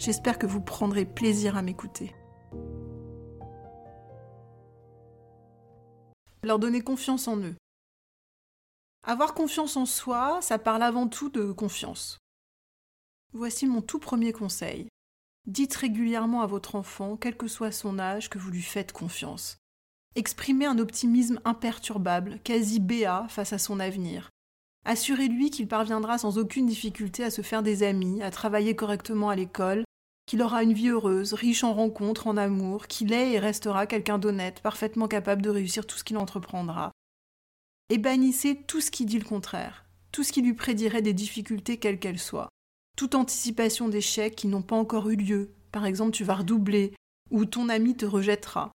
J'espère que vous prendrez plaisir à m'écouter. Leur donner confiance en eux. Avoir confiance en soi, ça parle avant tout de confiance. Voici mon tout premier conseil. Dites régulièrement à votre enfant, quel que soit son âge, que vous lui faites confiance. Exprimez un optimisme imperturbable, quasi béat face à son avenir. Assurez-lui qu'il parviendra sans aucune difficulté à se faire des amis, à travailler correctement à l'école, qu'il aura une vie heureuse, riche en rencontres, en amour, qu'il est et restera quelqu'un d'honnête, parfaitement capable de réussir tout ce qu'il entreprendra. Et bannissez tout ce qui dit le contraire, tout ce qui lui prédirait des difficultés quelles qu'elles soient, toute anticipation d'échecs qui n'ont pas encore eu lieu, par exemple tu vas redoubler, ou ton ami te rejettera.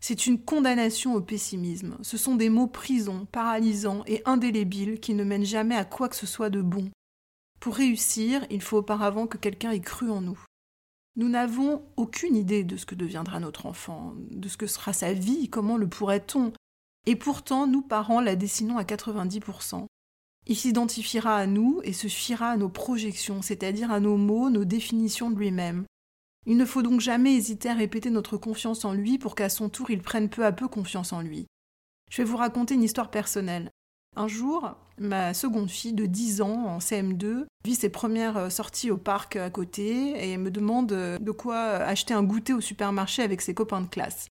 C'est une condamnation au pessimisme, ce sont des mots prisons, paralysants et indélébiles qui ne mènent jamais à quoi que ce soit de bon. Pour réussir, il faut auparavant que quelqu'un ait cru en nous. Nous n'avons aucune idée de ce que deviendra notre enfant, de ce que sera sa vie, comment le pourrait-on. Et pourtant, nous parents la dessinons à 90%. Il s'identifiera à nous et se fiera à nos projections, c'est-à-dire à nos mots, nos définitions de lui-même. Il ne faut donc jamais hésiter à répéter notre confiance en lui pour qu'à son tour il prenne peu à peu confiance en lui. Je vais vous raconter une histoire personnelle. Un jour, ma seconde fille de 10 ans en CM2 vit ses premières euh, sorties au parc à côté et me demande euh, de quoi acheter un goûter au supermarché avec ses copains de classe.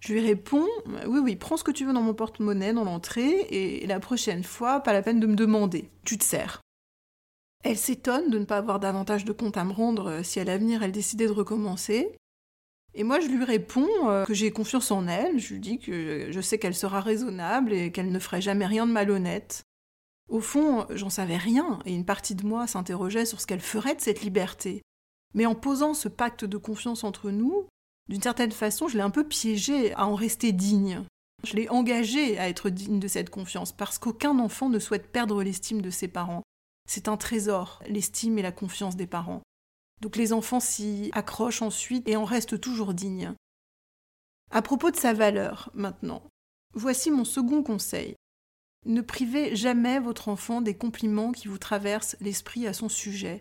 Je lui réponds Oui, oui, prends ce que tu veux dans mon porte-monnaie dans l'entrée et la prochaine fois, pas la peine de me demander. Tu te sers. Elle s'étonne de ne pas avoir davantage de compte à me rendre euh, si à l'avenir elle décidait de recommencer. Et moi, je lui réponds euh, que j'ai confiance en elle, je lui dis que je sais qu'elle sera raisonnable et qu'elle ne ferait jamais rien de malhonnête. Au fond, j'en savais rien, et une partie de moi s'interrogeait sur ce qu'elle ferait de cette liberté. Mais en posant ce pacte de confiance entre nous, d'une certaine façon, je l'ai un peu piégée à en rester digne. Je l'ai engagée à être digne de cette confiance, parce qu'aucun enfant ne souhaite perdre l'estime de ses parents. C'est un trésor, l'estime et la confiance des parents. Donc les enfants s'y accrochent ensuite et en restent toujours dignes. À propos de sa valeur, maintenant, voici mon second conseil. Ne privez jamais votre enfant des compliments qui vous traversent l'esprit à son sujet.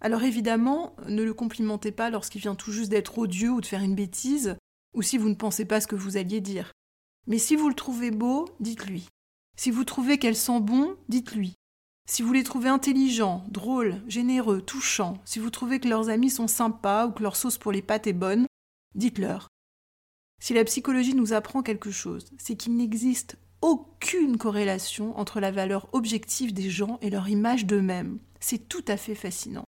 Alors évidemment, ne le complimentez pas lorsqu'il vient tout juste d'être odieux ou de faire une bêtise, ou si vous ne pensez pas ce que vous alliez dire. Mais si vous le trouvez beau, dites-lui. Si vous trouvez qu'elle sent bon, dites-lui. Si vous les trouvez intelligents, drôles, généreux, touchants, si vous trouvez que leurs amis sont sympas ou que leur sauce pour les pâtes est bonne, dites-leur. Si la psychologie nous apprend quelque chose, c'est qu'il n'existe aucune corrélation entre la valeur objective des gens et leur image d'eux-mêmes. C'est tout à fait fascinant.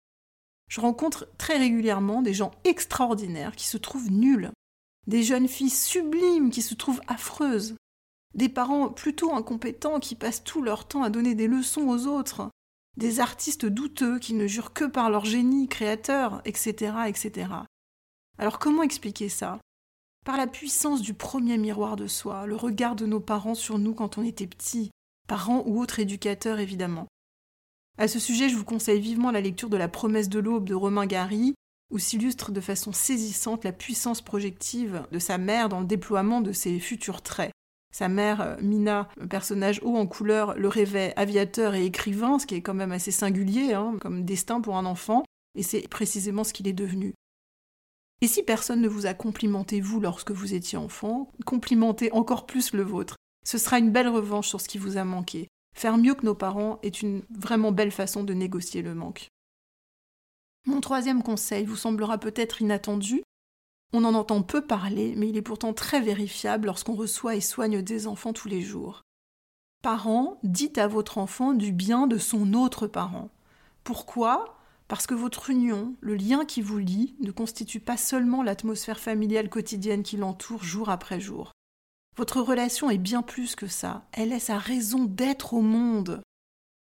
Je rencontre très régulièrement des gens extraordinaires qui se trouvent nuls, des jeunes filles sublimes qui se trouvent affreuses, des parents plutôt incompétents qui passent tout leur temps à donner des leçons aux autres, des artistes douteux qui ne jurent que par leur génie créateur, etc., etc. Alors comment expliquer ça? Par la puissance du premier miroir de soi, le regard de nos parents sur nous quand on était petits, parents ou autres éducateurs évidemment. À ce sujet, je vous conseille vivement la lecture de La promesse de l'aube de Romain Gary, où s'illustre de façon saisissante la puissance projective de sa mère dans le déploiement de ses futurs traits. Sa mère, euh, Mina, personnage haut en couleur, le rêvait aviateur et écrivain, ce qui est quand même assez singulier hein, comme destin pour un enfant, et c'est précisément ce qu'il est devenu. Et si personne ne vous a complimenté vous lorsque vous étiez enfant, complimentez encore plus le vôtre. Ce sera une belle revanche sur ce qui vous a manqué. Faire mieux que nos parents est une vraiment belle façon de négocier le manque. Mon troisième conseil vous semblera peut-être inattendu. On en entend peu parler, mais il est pourtant très vérifiable lorsqu'on reçoit et soigne des enfants tous les jours. Parents, dites à votre enfant du bien de son autre parent. Pourquoi? Parce que votre union, le lien qui vous lie, ne constitue pas seulement l'atmosphère familiale quotidienne qui l'entoure jour après jour. Votre relation est bien plus que ça, elle est sa raison d'être au monde.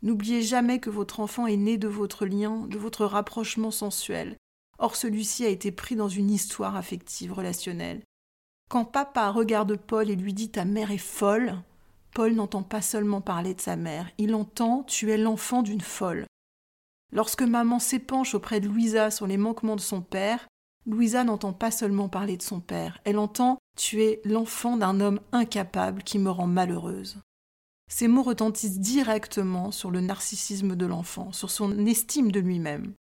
N'oubliez jamais que votre enfant est né de votre lien, de votre rapprochement sensuel. Or celui-ci a été pris dans une histoire affective relationnelle. Quand papa regarde Paul et lui dit ta mère est folle, Paul n'entend pas seulement parler de sa mère, il entend tu es l'enfant d'une folle. Lorsque maman s'épanche auprès de Louisa sur les manquements de son père, Louisa n'entend pas seulement parler de son père, elle entend tu es l'enfant d'un homme incapable qui me rend malheureuse. Ces mots retentissent directement sur le narcissisme de l'enfant, sur son estime de lui-même.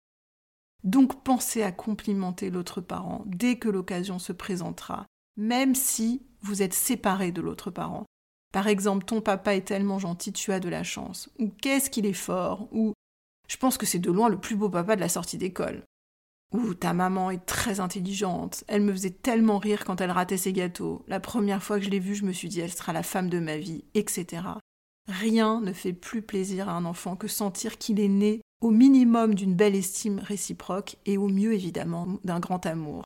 Donc pensez à complimenter l'autre parent dès que l'occasion se présentera, même si vous êtes séparé de l'autre parent. Par exemple, ton papa est tellement gentil, tu as de la chance. Ou qu'est-ce qu'il est fort. Ou je pense que c'est de loin le plus beau papa de la sortie d'école. Ou ta maman est très intelligente, elle me faisait tellement rire quand elle ratait ses gâteaux. La première fois que je l'ai vue, je me suis dit elle sera la femme de ma vie, etc. Rien ne fait plus plaisir à un enfant que sentir qu'il est né au minimum d'une belle estime réciproque et au mieux évidemment d'un grand amour.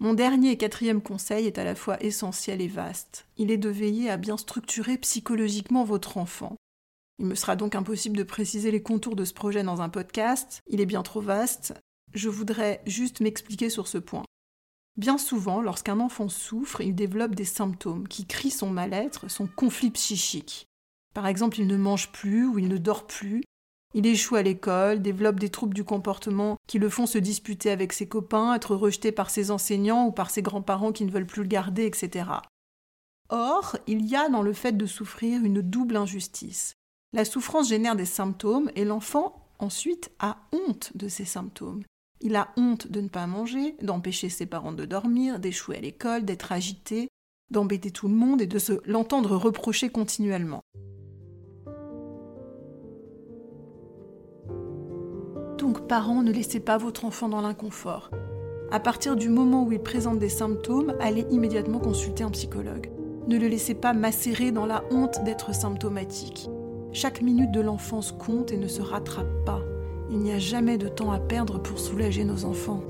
Mon dernier et quatrième conseil est à la fois essentiel et vaste. Il est de veiller à bien structurer psychologiquement votre enfant. Il me sera donc impossible de préciser les contours de ce projet dans un podcast, il est bien trop vaste. Je voudrais juste m'expliquer sur ce point. Bien souvent, lorsqu'un enfant souffre, il développe des symptômes qui crient son mal-être, son conflit psychique. Par exemple, il ne mange plus ou il ne dort plus. Il échoue à l'école, développe des troubles du comportement qui le font se disputer avec ses copains, être rejeté par ses enseignants ou par ses grands-parents qui ne veulent plus le garder, etc. Or, il y a dans le fait de souffrir une double injustice. La souffrance génère des symptômes et l'enfant ensuite a honte de ces symptômes. Il a honte de ne pas manger, d'empêcher ses parents de dormir, d'échouer à l'école, d'être agité, d'embêter tout le monde et de se l'entendre reprocher continuellement. Parents, ne laissez pas votre enfant dans l'inconfort. À partir du moment où il présente des symptômes, allez immédiatement consulter un psychologue. Ne le laissez pas macérer dans la honte d'être symptomatique. Chaque minute de l'enfance compte et ne se rattrape pas. Il n'y a jamais de temps à perdre pour soulager nos enfants.